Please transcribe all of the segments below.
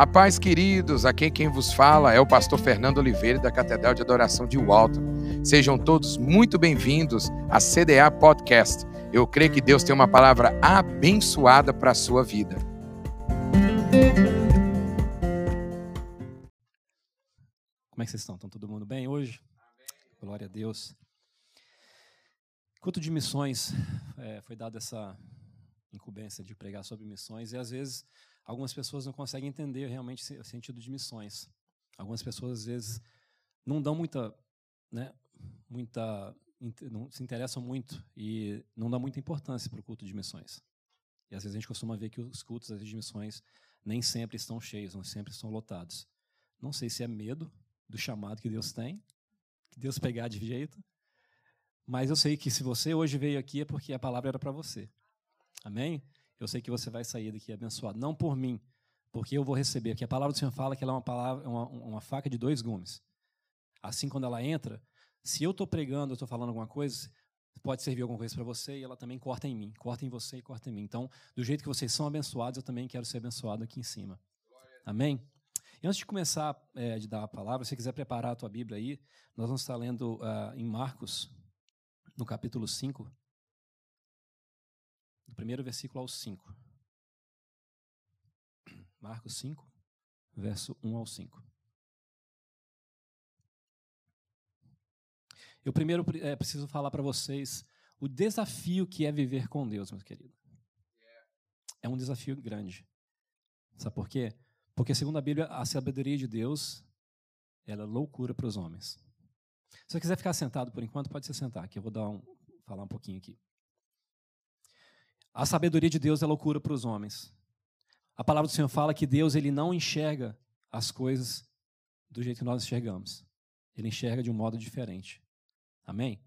A paz, queridos, aqui quem vos fala é o pastor Fernando Oliveira da Catedral de Adoração de Walton. Sejam todos muito bem-vindos à CDA Podcast. Eu creio que Deus tem uma palavra abençoada para a sua vida. Como é que vocês estão? Estão todo mundo bem hoje? Glória a Deus. Culto de missões, é, foi dada essa incumbência de pregar sobre missões e às vezes algumas pessoas não conseguem entender realmente o sentido de missões. Algumas pessoas às vezes não dão muita, né, muita, não se interessam muito e não dão muita importância para o culto de missões. E às vezes a gente costuma ver que os cultos de missões nem sempre estão cheios, não sempre estão lotados. Não sei se é medo do chamado que Deus tem, que Deus pegar de jeito, mas eu sei que se você hoje veio aqui é porque a palavra era para você. Amém? Eu sei que você vai sair daqui abençoado. Não por mim, porque eu vou receber. Porque a palavra do Senhor fala que ela é uma, palavra, uma, uma faca de dois gumes. Assim, quando ela entra, se eu estou pregando, eu estou falando alguma coisa, pode servir alguma coisa para você e ela também corta em mim. Corta em você e corta em mim. Então, do jeito que vocês são abençoados, eu também quero ser abençoado aqui em cima. Amém? E antes de começar é, de dar a palavra, se você quiser preparar a tua Bíblia aí, nós vamos estar lendo uh, em Marcos, no capítulo 5, do primeiro versículo ao 5. Marcos 5, verso 1 ao 5. Eu primeiro é, preciso falar para vocês o desafio que é viver com Deus, meus queridos. É um desafio grande. Sabe por quê? Porque, segundo a Bíblia, a sabedoria de Deus ela é loucura para os homens. Se você quiser ficar sentado por enquanto, pode se sentar, que eu vou dar um, falar um pouquinho aqui. A sabedoria de Deus é loucura para os homens. A palavra do Senhor fala que Deus ele não enxerga as coisas do jeito que nós enxergamos. Ele enxerga de um modo diferente. Amém?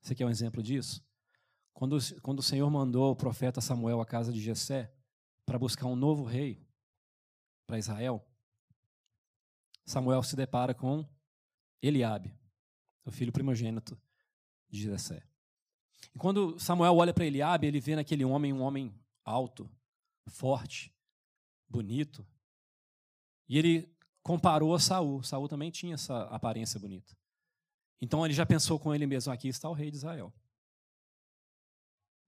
Você quer um exemplo disso? Quando, quando o Senhor mandou o profeta Samuel à casa de Jessé para buscar um novo rei para Israel, Samuel se depara com Eliabe, o filho primogênito de Jessé. E quando Samuel olha para Eliabe, ele vê naquele homem um homem alto, forte, bonito. E ele comparou a Saul. Saul também tinha essa aparência bonita. Então ele já pensou com ele mesmo: aqui está o rei de Israel.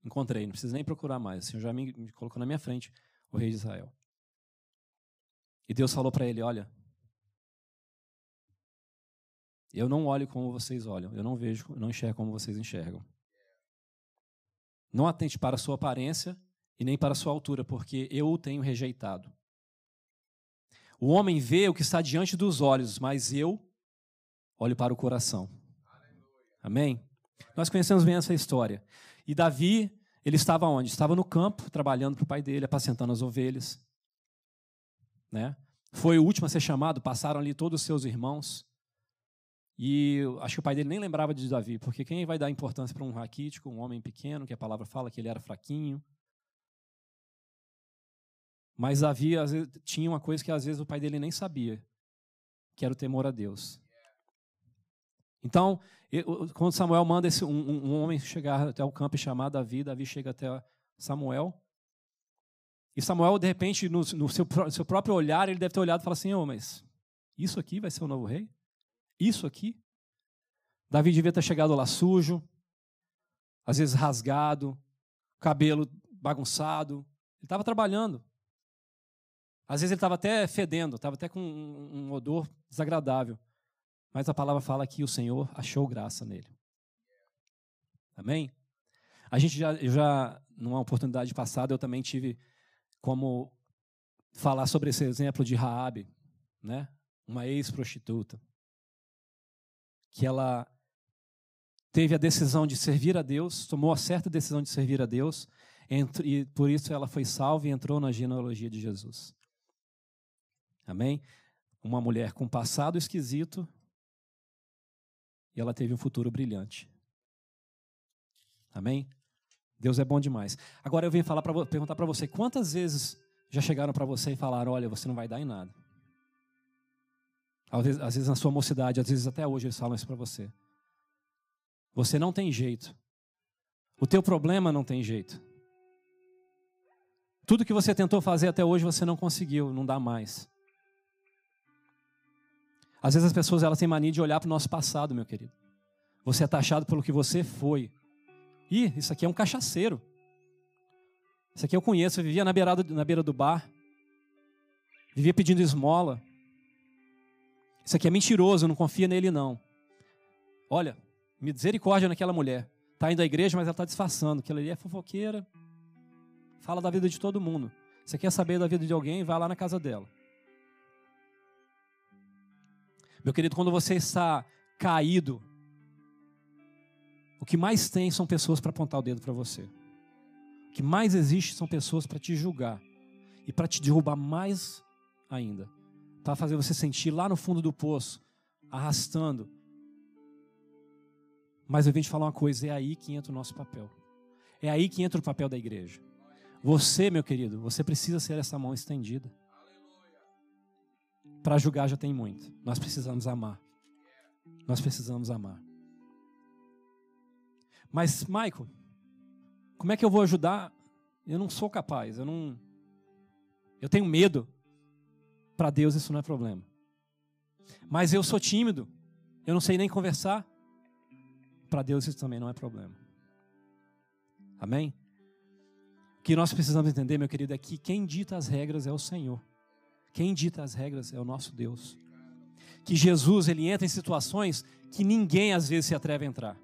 Encontrei, não preciso nem procurar mais. O Senhor já me, colocou na minha frente o rei de Israel. E Deus falou para ele: Olha, eu não olho como vocês olham, eu não vejo, não enxergo como vocês enxergam. Não atente para a sua aparência e nem para a sua altura, porque eu o tenho rejeitado. O homem vê o que está diante dos olhos, mas eu olho para o coração. Amém? Nós conhecemos bem essa história. E Davi, ele estava onde? Estava no campo, trabalhando para o pai dele, apacentando as ovelhas. Né? Foi o último a ser chamado, passaram ali todos os seus irmãos. E acho que o pai dele nem lembrava de Davi, porque quem vai dar importância para um raquítico, um homem pequeno, que a palavra fala que ele era fraquinho. Mas Davi vezes, tinha uma coisa que às vezes o pai dele nem sabia, que era o temor a Deus. Então, quando Samuel manda esse, um, um homem chegar até o campo e chamar Davi, Davi chega até Samuel. E Samuel, de repente, no, no seu, seu, próprio olhar, ele deve ter olhado e falado assim: oh, mas isso aqui vai ser o novo rei? Isso aqui? Davi devia ter chegado lá sujo, às vezes rasgado, cabelo bagunçado. Ele estava trabalhando. Às vezes ele estava até fedendo, estava até com um odor desagradável. Mas a palavra fala que o Senhor achou graça nele. Amém? A gente já, já, numa oportunidade passada, eu também tive como falar sobre esse exemplo de Raabe, né? Uma ex-prostituta que ela teve a decisão de servir a Deus, tomou a certa decisão de servir a Deus, e por isso ela foi salva e entrou na genealogia de Jesus. Amém? Uma mulher com passado esquisito e ela teve um futuro brilhante. Amém? Deus é bom demais. Agora eu vim falar para perguntar para você, quantas vezes já chegaram para você e falaram, olha, você não vai dar em nada? Às vezes, às vezes na sua mocidade, às vezes até hoje eles falam isso para você. Você não tem jeito. O teu problema não tem jeito. Tudo que você tentou fazer até hoje você não conseguiu, não dá mais. Às vezes as pessoas elas têm mania de olhar para o nosso passado, meu querido. Você é taxado pelo que você foi. Ih, isso aqui é um cachaceiro. Isso aqui eu conheço, eu vivia na, beirada, na beira do bar. Vivia pedindo esmola. Isso aqui é mentiroso, não confia nele não. Olha, misericórdia naquela mulher. Está indo à igreja, mas ela está disfarçando. Aquela ali é fofoqueira. Fala da vida de todo mundo. Você quer saber da vida de alguém, vai lá na casa dela. Meu querido, quando você está caído, o que mais tem são pessoas para apontar o dedo para você. O que mais existe são pessoas para te julgar e para te derrubar mais ainda. Para fazer você sentir lá no fundo do poço, arrastando. Mas eu vim te falar uma coisa: é aí que entra o nosso papel. É aí que entra o papel da igreja. Você, meu querido, você precisa ser essa mão estendida. Para julgar já tem muito. Nós precisamos amar. Nós precisamos amar. Mas, Michael, como é que eu vou ajudar? Eu não sou capaz, eu não. Eu tenho medo. Para Deus isso não é problema. Mas eu sou tímido, eu não sei nem conversar. Para Deus isso também não é problema. Amém? O que nós precisamos entender, meu querido, é que quem dita as regras é o Senhor. Quem dita as regras é o nosso Deus. Que Jesus ele entra em situações que ninguém às vezes se atreve a entrar.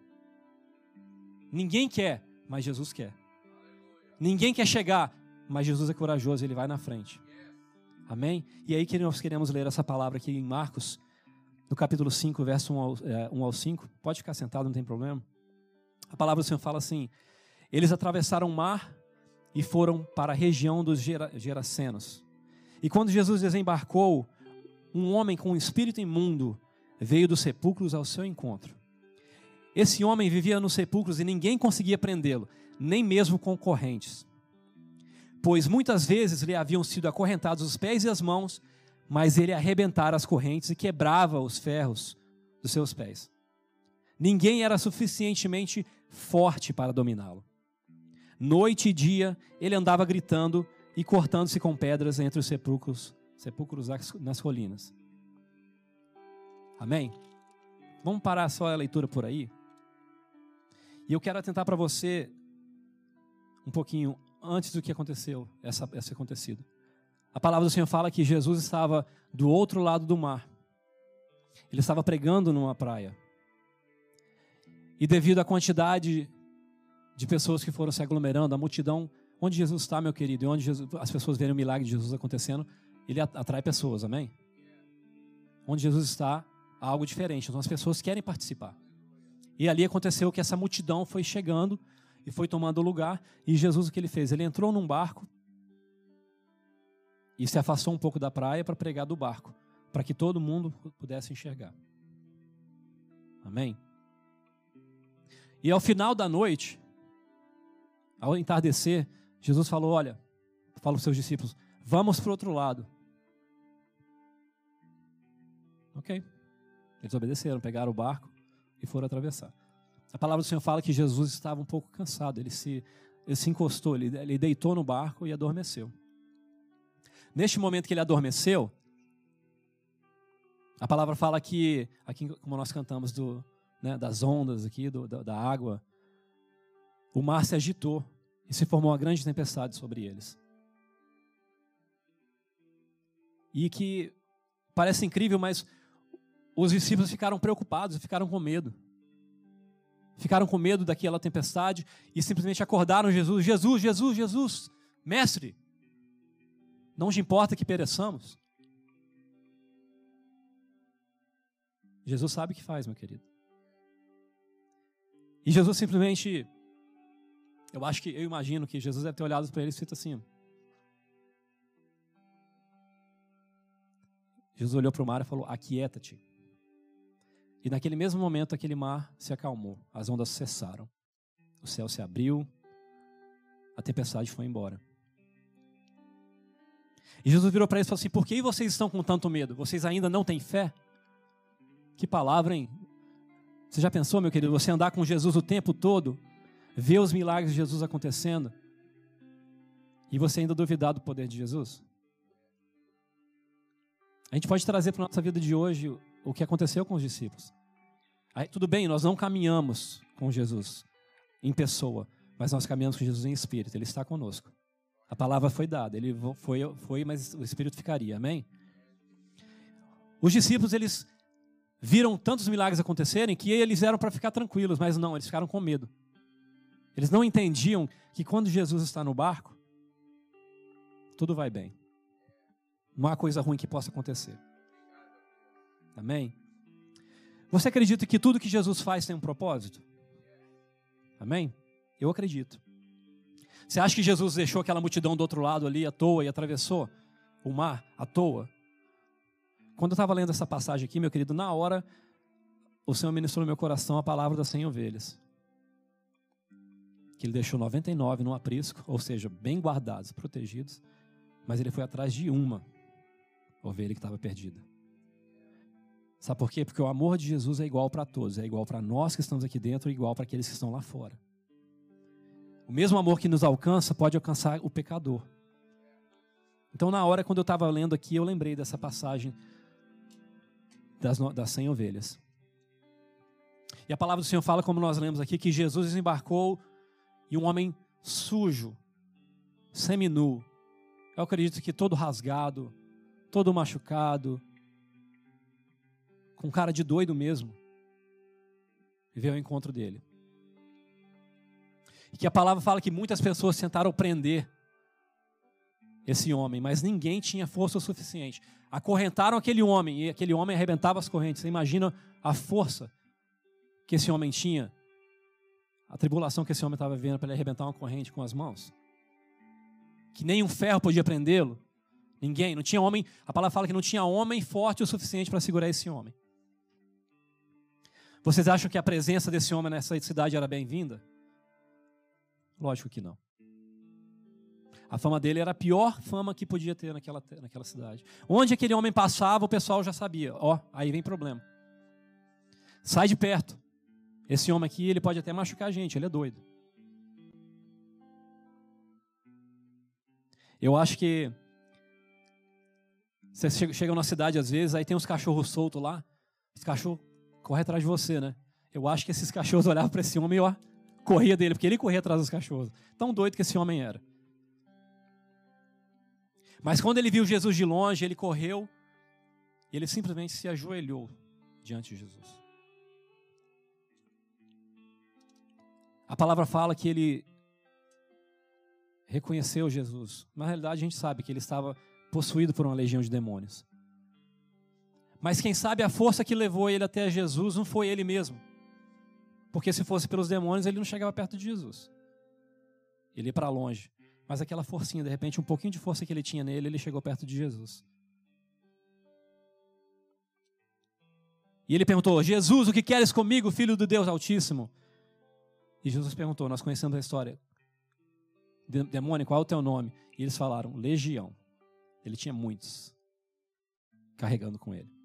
Ninguém quer, mas Jesus quer. Ninguém quer chegar, mas Jesus é corajoso, ele vai na frente. Amém? E aí que nós queremos ler essa palavra aqui em Marcos, no capítulo 5, verso 1 ao, é, 1 ao 5. Pode ficar sentado, não tem problema. A palavra do Senhor fala assim: Eles atravessaram o mar e foram para a região dos Gerasenos. E quando Jesus desembarcou, um homem com um espírito imundo veio dos sepulcros ao seu encontro. Esse homem vivia nos sepulcros e ninguém conseguia prendê-lo, nem mesmo concorrentes. Pois muitas vezes lhe haviam sido acorrentados os pés e as mãos, mas ele arrebentara as correntes e quebrava os ferros dos seus pés. Ninguém era suficientemente forte para dominá-lo. Noite e dia ele andava gritando e cortando-se com pedras entre os sepulcros, sepulcros nas colinas. Amém? Vamos parar só a leitura por aí? E eu quero atentar para você um pouquinho antes do que aconteceu, essa, essa acontecido. A palavra do Senhor fala que Jesus estava do outro lado do mar. Ele estava pregando numa praia. E devido à quantidade de pessoas que foram se aglomerando, a multidão Onde Jesus está, meu querido, e onde Jesus, as pessoas verem o milagre de Jesus acontecendo, ele atrai pessoas, amém? Onde Jesus está, há algo diferente. Então as pessoas querem participar. E ali aconteceu que essa multidão foi chegando e foi tomando lugar. E Jesus o que ele fez? Ele entrou num barco e se afastou um pouco da praia para pregar do barco, para que todo mundo pudesse enxergar. Amém? E ao final da noite, ao entardecer, Jesus falou: Olha, fala aos seus discípulos, vamos para o outro lado. Ok. Eles obedeceram, pegaram o barco e foram atravessar. A palavra do Senhor fala que Jesus estava um pouco cansado, ele se, ele se encostou, ele, ele deitou no barco e adormeceu. Neste momento que ele adormeceu, a palavra fala que, aqui como nós cantamos do, né, das ondas aqui, do, da, da água, o mar se agitou e se formou uma grande tempestade sobre eles. E que parece incrível, mas os discípulos ficaram preocupados, ficaram com medo. Ficaram com medo daquela tempestade e simplesmente acordaram Jesus: Jesus, Jesus, Jesus, mestre, não te importa que pereçamos. Jesus sabe o que faz, meu querido. E Jesus simplesmente eu acho que, eu imagino que Jesus deve ter olhado para eles e feito assim. Jesus olhou para o mar e falou: Aquieta-te. E naquele mesmo momento, aquele mar se acalmou, as ondas cessaram, o céu se abriu, a tempestade foi embora. E Jesus virou para eles e falou assim: Por que vocês estão com tanto medo? Vocês ainda não têm fé? Que palavra, hein? Você já pensou, meu querido, você andar com Jesus o tempo todo ver os milagres de Jesus acontecendo e você ainda duvidar do poder de Jesus? A gente pode trazer para a nossa vida de hoje o que aconteceu com os discípulos. Aí, tudo bem, nós não caminhamos com Jesus em pessoa, mas nós caminhamos com Jesus em espírito, ele está conosco. A palavra foi dada, ele foi, foi mas o espírito ficaria, amém? Os discípulos, eles viram tantos milagres acontecerem que eles eram para ficar tranquilos, mas não, eles ficaram com medo. Eles não entendiam que quando Jesus está no barco, tudo vai bem. Não há coisa ruim que possa acontecer. Amém? Você acredita que tudo que Jesus faz tem um propósito? Amém? Eu acredito. Você acha que Jesus deixou aquela multidão do outro lado ali à toa e atravessou o mar à toa? Quando eu estava lendo essa passagem aqui, meu querido, na hora o Senhor ministrou no meu coração a palavra das 100 ovelhas. Que ele deixou 99 no aprisco, ou seja, bem guardados, protegidos, mas ele foi atrás de uma ovelha que estava perdida. Sabe por quê? Porque o amor de Jesus é igual para todos, é igual para nós que estamos aqui dentro e igual para aqueles que estão lá fora. O mesmo amor que nos alcança pode alcançar o pecador. Então, na hora, quando eu estava lendo aqui, eu lembrei dessa passagem das, das 100 ovelhas. E a palavra do Senhor fala, como nós lemos aqui, que Jesus desembarcou e um homem sujo, seminu, eu acredito que todo rasgado, todo machucado, com cara de doido mesmo, veio ao encontro dele. E que a palavra fala que muitas pessoas tentaram prender esse homem, mas ninguém tinha força o suficiente. Acorrentaram aquele homem e aquele homem arrebentava as correntes. Você imagina a força que esse homem tinha, a tribulação que esse homem estava vivendo para ele arrebentar uma corrente com as mãos. Que nem um ferro podia prendê-lo. Ninguém, não tinha homem. A palavra fala que não tinha homem forte o suficiente para segurar esse homem. Vocês acham que a presença desse homem nessa cidade era bem-vinda? Lógico que não. A fama dele era a pior fama que podia ter naquela, naquela cidade. Onde aquele homem passava, o pessoal já sabia. Ó, aí vem problema. Sai de perto. Esse homem aqui, ele pode até machucar a gente, ele é doido. Eu acho que você chega numa cidade às vezes, aí tem uns cachorros soltos lá, os cachorros correm atrás de você, né? Eu acho que esses cachorros olhavam para esse homem e ó, corria dele, porque ele corria atrás dos cachorros. Tão doido que esse homem era. Mas quando ele viu Jesus de longe, ele correu e ele simplesmente se ajoelhou diante de Jesus. A palavra fala que ele reconheceu Jesus. Na realidade, a gente sabe que ele estava possuído por uma legião de demônios. Mas quem sabe a força que levou ele até Jesus não foi ele mesmo. Porque se fosse pelos demônios, ele não chegava perto de Jesus. Ele ia para longe. Mas aquela forcinha, de repente, um pouquinho de força que ele tinha nele, ele chegou perto de Jesus. E ele perguntou: Jesus, o que queres comigo, filho do Deus Altíssimo? E Jesus perguntou: Nós conhecemos a história. Demônio, qual é o teu nome? E eles falaram: Legião. Ele tinha muitos carregando com ele.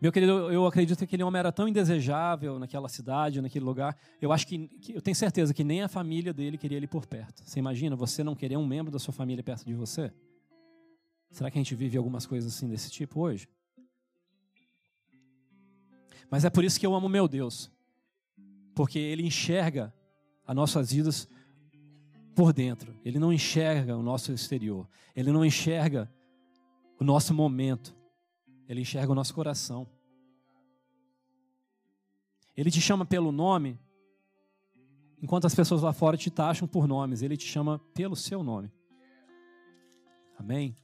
Meu querido, eu acredito que aquele homem era tão indesejável naquela cidade, naquele lugar. Eu acho que, que, eu tenho certeza que nem a família dele queria ele por perto. Você imagina você não querer um membro da sua família perto de você? Será que a gente vive algumas coisas assim desse tipo hoje? Mas é por isso que eu amo meu Deus. Porque ele enxerga as nossas vidas por dentro. Ele não enxerga o nosso exterior. Ele não enxerga o nosso momento. Ele enxerga o nosso coração. Ele te chama pelo nome, enquanto as pessoas lá fora te taxam por nomes. Ele te chama pelo seu nome. Amém?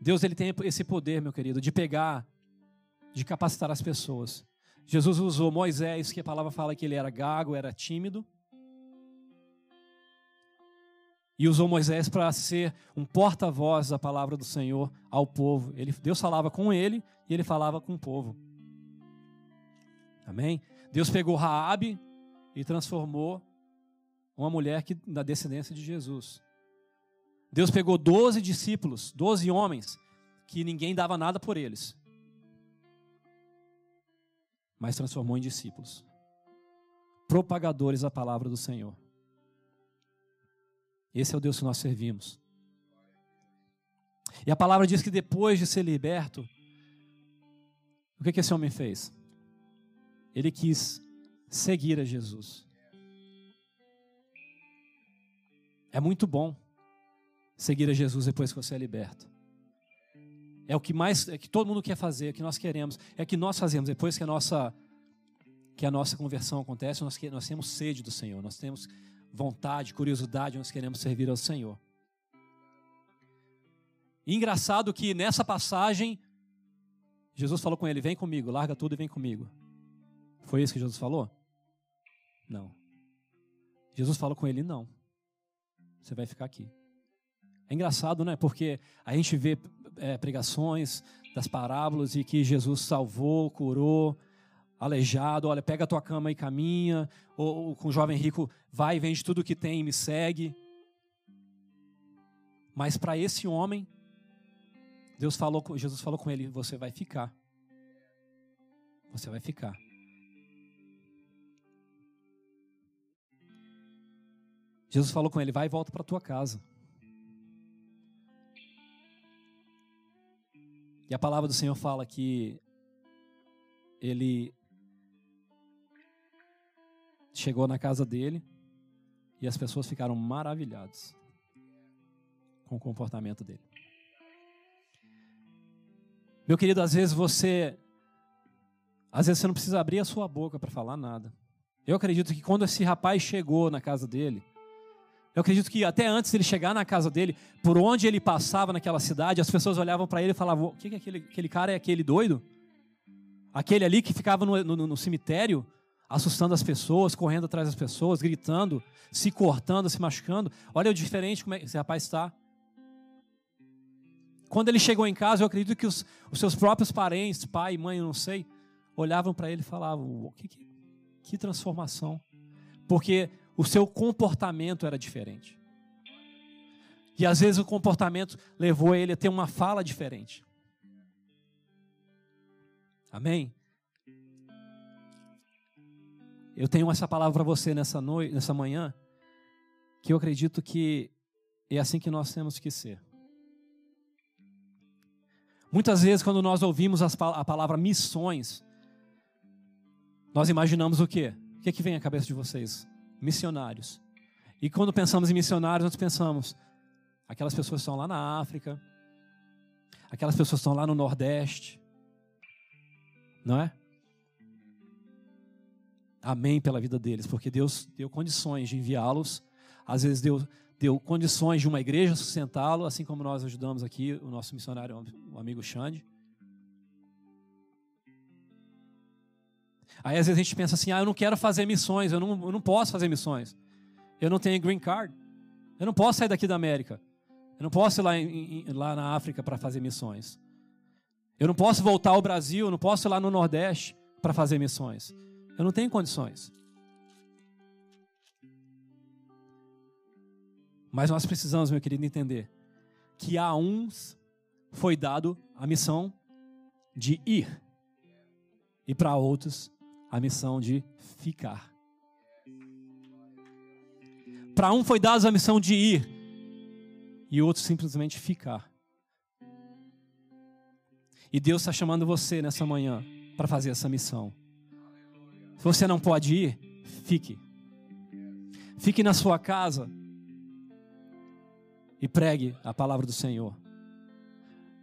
Deus ele tem esse poder, meu querido, de pegar, de capacitar as pessoas. Jesus usou Moisés, que a palavra fala que ele era gago, era tímido, e usou Moisés para ser um porta-voz da palavra do Senhor ao povo. Ele, Deus falava com ele e ele falava com o povo. Amém? Deus pegou Raabe e transformou uma mulher que, da descendência de Jesus. Deus pegou doze discípulos, doze homens, que ninguém dava nada por eles, mas transformou em discípulos, propagadores da palavra do Senhor. Esse é o Deus que nós servimos. E a palavra diz que depois de ser liberto, o que, que esse homem fez? Ele quis seguir a Jesus. É muito bom seguir a Jesus depois que você é liberto. É o que mais, é que todo mundo quer fazer, é o que nós queremos, é o que nós fazemos depois que a nossa que a nossa conversão acontece, nós, nós temos sede do Senhor, nós temos vontade, curiosidade, nós queremos servir ao Senhor. E engraçado que nessa passagem, Jesus falou com ele: Vem comigo, larga tudo e vem comigo. Foi isso que Jesus falou? Não. Jesus falou com ele: Não. Você vai ficar aqui. É engraçado, né? Porque a gente vê é, pregações das parábolas e que Jesus salvou, curou, aleijado, olha, pega a tua cama e caminha, ou, ou com o jovem rico, vai vende tudo que tem e me segue. Mas para esse homem, Deus falou, Jesus falou com ele: você vai ficar. Você vai ficar. Jesus falou com ele: vai e volta para tua casa. E a palavra do Senhor fala que ele chegou na casa dele e as pessoas ficaram maravilhadas com o comportamento dele. Meu querido, às vezes você às vezes você não precisa abrir a sua boca para falar nada. Eu acredito que quando esse rapaz chegou na casa dele, eu acredito que até antes ele chegar na casa dele, por onde ele passava naquela cidade, as pessoas olhavam para ele e falavam: O que é aquele, aquele cara é aquele doido? Aquele ali que ficava no, no, no cemitério, assustando as pessoas, correndo atrás das pessoas, gritando, se cortando, se machucando. Olha o diferente como é esse rapaz está. Quando ele chegou em casa, eu acredito que os, os seus próprios parentes, pai, mãe, eu não sei, olhavam para ele e falavam: que, que, que transformação. Porque o seu comportamento era diferente. E às vezes o comportamento levou ele a ter uma fala diferente. Amém? Eu tenho essa palavra para você nessa noite, nessa manhã, que eu acredito que é assim que nós temos que ser. Muitas vezes, quando nós ouvimos a palavra missões, nós imaginamos o quê? O que, é que vem à cabeça de vocês? missionários. E quando pensamos em missionários, nós pensamos aquelas pessoas que estão lá na África, aquelas pessoas que estão lá no Nordeste, não é? Amém pela vida deles, porque Deus deu condições de enviá-los, às vezes deu, deu condições de uma igreja sustentá-lo, assim como nós ajudamos aqui o nosso missionário, o amigo Xande. Aí às vezes a gente pensa assim: ah, eu não quero fazer missões, eu não, eu não posso fazer missões. Eu não tenho green card. Eu não posso sair daqui da América. Eu não posso ir lá, em, lá na África para fazer missões. Eu não posso voltar ao Brasil, eu não posso ir lá no Nordeste para fazer missões. Eu não tenho condições. Mas nós precisamos, meu querido, entender que a uns foi dado a missão de ir, e para outros a missão de ficar. Para um foi dada a missão de ir e outro simplesmente ficar. E Deus está chamando você nessa manhã para fazer essa missão. Se você não pode ir, fique. Fique na sua casa e pregue a palavra do Senhor.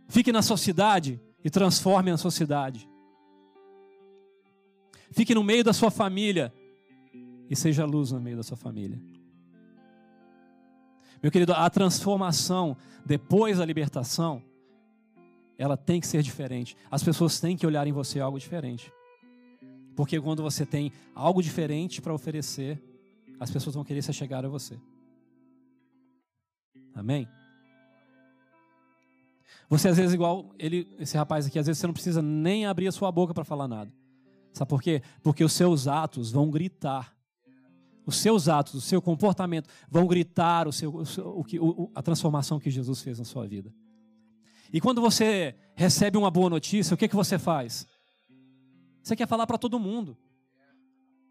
Fique na sua cidade e transforme a sua cidade. Fique no meio da sua família e seja luz no meio da sua família. Meu querido, a transformação depois da libertação, ela tem que ser diferente. As pessoas têm que olhar em você algo diferente. Porque quando você tem algo diferente para oferecer, as pessoas vão querer se chegar a você. Amém? Você às vezes igual ele, esse rapaz aqui, às vezes você não precisa nem abrir a sua boca para falar nada. Sabe por quê? Porque os seus atos vão gritar. Os seus atos, o seu comportamento vão gritar o seu, o seu, o que, o, a transformação que Jesus fez na sua vida. E quando você recebe uma boa notícia, o que, que você faz? Você quer falar para todo mundo.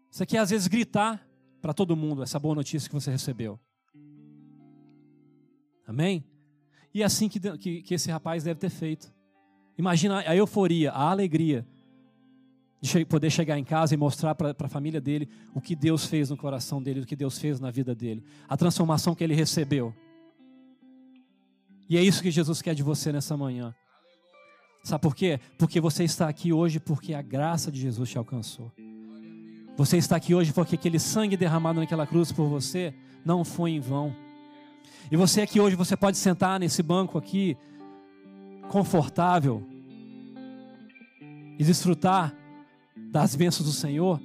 Você quer às vezes gritar para todo mundo essa boa notícia que você recebeu. Amém? E é assim que, que, que esse rapaz deve ter feito. Imagina a euforia, a alegria de poder chegar em casa e mostrar para a família dele o que Deus fez no coração dele, o que Deus fez na vida dele, a transformação que ele recebeu. E é isso que Jesus quer de você nessa manhã. Sabe por quê? Porque você está aqui hoje porque a graça de Jesus te alcançou. Você está aqui hoje porque aquele sangue derramado naquela cruz por você não foi em vão. E você aqui hoje, você pode sentar nesse banco aqui, confortável, e desfrutar das bênçãos do Senhor,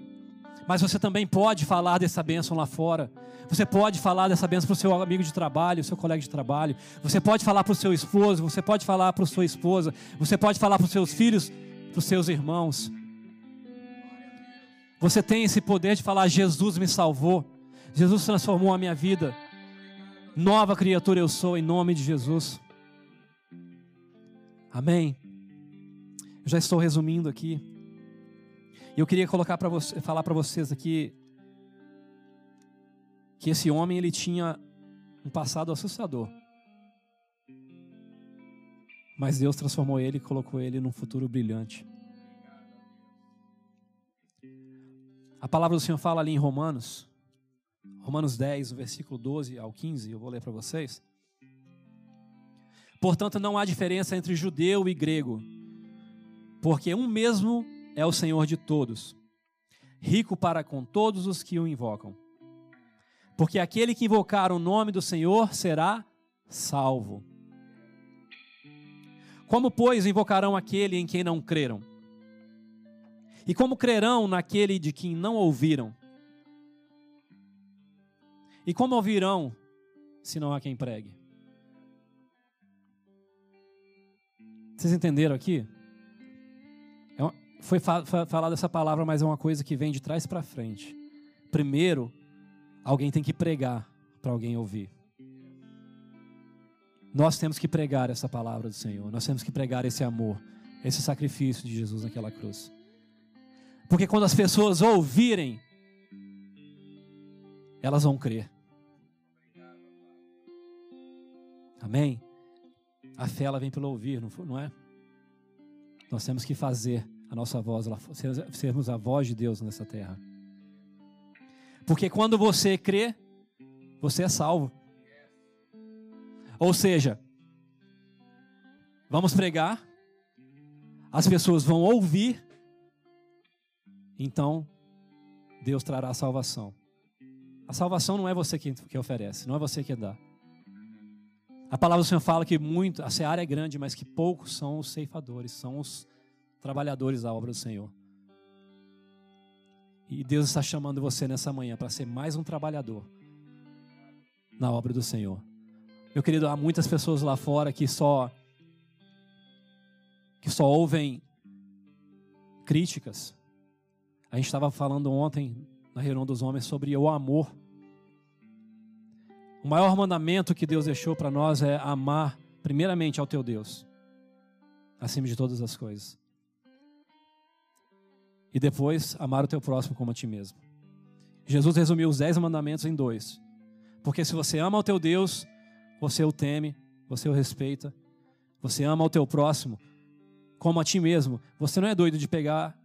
mas você também pode falar dessa bênção lá fora. Você pode falar dessa bênção para o seu amigo de trabalho, seu colega de trabalho. Você pode falar para o seu esposo, você pode falar para sua esposa, você pode falar para os seus filhos, para os seus irmãos. Você tem esse poder de falar: Jesus me salvou, Jesus transformou a minha vida. Nova criatura eu sou, em nome de Jesus. Amém. Já estou resumindo aqui. E eu queria colocar para você, falar para vocês aqui que esse homem ele tinha um passado assustador. Mas Deus transformou ele e colocou ele num futuro brilhante. A palavra do Senhor fala ali em Romanos, Romanos 10, versículo 12 ao 15, eu vou ler para vocês. Portanto, não há diferença entre judeu e grego, porque um mesmo é o Senhor de todos, rico para com todos os que o invocam. Porque aquele que invocar o nome do Senhor será salvo. Como, pois, invocarão aquele em quem não creram? E como crerão naquele de quem não ouviram? E como ouvirão se não há quem pregue? Vocês entenderam aqui? Foi fa falada essa palavra, mas é uma coisa que vem de trás para frente. Primeiro, alguém tem que pregar para alguém ouvir. Nós temos que pregar essa palavra do Senhor. Nós temos que pregar esse amor, esse sacrifício de Jesus naquela cruz. Porque quando as pessoas ouvirem, elas vão crer. Amém? A fé ela vem pelo ouvir, não é? Nós temos que fazer a nossa voz, sermos a voz de Deus nessa terra. Porque quando você crê, você é salvo. Ou seja, vamos pregar, as pessoas vão ouvir, então Deus trará a salvação. A salvação não é você que, que oferece, não é você que dá. A palavra do Senhor fala que muito, a seara é grande, mas que poucos são os ceifadores, são os trabalhadores da obra do Senhor. E Deus está chamando você nessa manhã para ser mais um trabalhador na obra do Senhor. Meu querido, há muitas pessoas lá fora que só que só ouvem críticas. A gente estava falando ontem na reunião dos homens sobre o amor. O maior mandamento que Deus deixou para nós é amar primeiramente ao teu Deus, acima de todas as coisas e depois amar o teu próximo como a ti mesmo. Jesus resumiu os dez mandamentos em dois. Porque se você ama o teu Deus, você o teme, você o respeita. Você ama o teu próximo como a ti mesmo. Você não é doido de pegar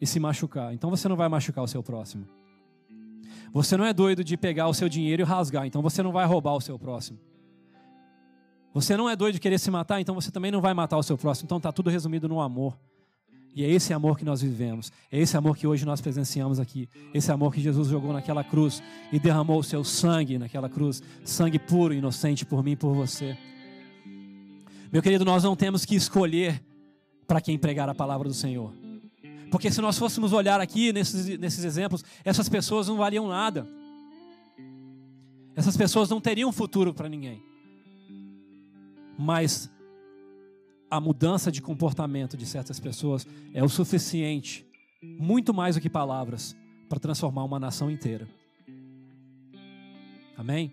e se machucar. Então você não vai machucar o seu próximo. Você não é doido de pegar o seu dinheiro e rasgar. Então você não vai roubar o seu próximo. Você não é doido de querer se matar, então você também não vai matar o seu próximo. Então está tudo resumido no amor. E é esse amor que nós vivemos. É esse amor que hoje nós presenciamos aqui. Esse amor que Jesus jogou naquela cruz e derramou o seu sangue naquela cruz. Sangue puro, inocente por mim e por você. Meu querido, nós não temos que escolher para quem pregar a palavra do Senhor. Porque se nós fôssemos olhar aqui nesses, nesses exemplos, essas pessoas não valiam nada. Essas pessoas não teriam futuro para ninguém. Mas a mudança de comportamento de certas pessoas é o suficiente, muito mais do que palavras, para transformar uma nação inteira. Amém?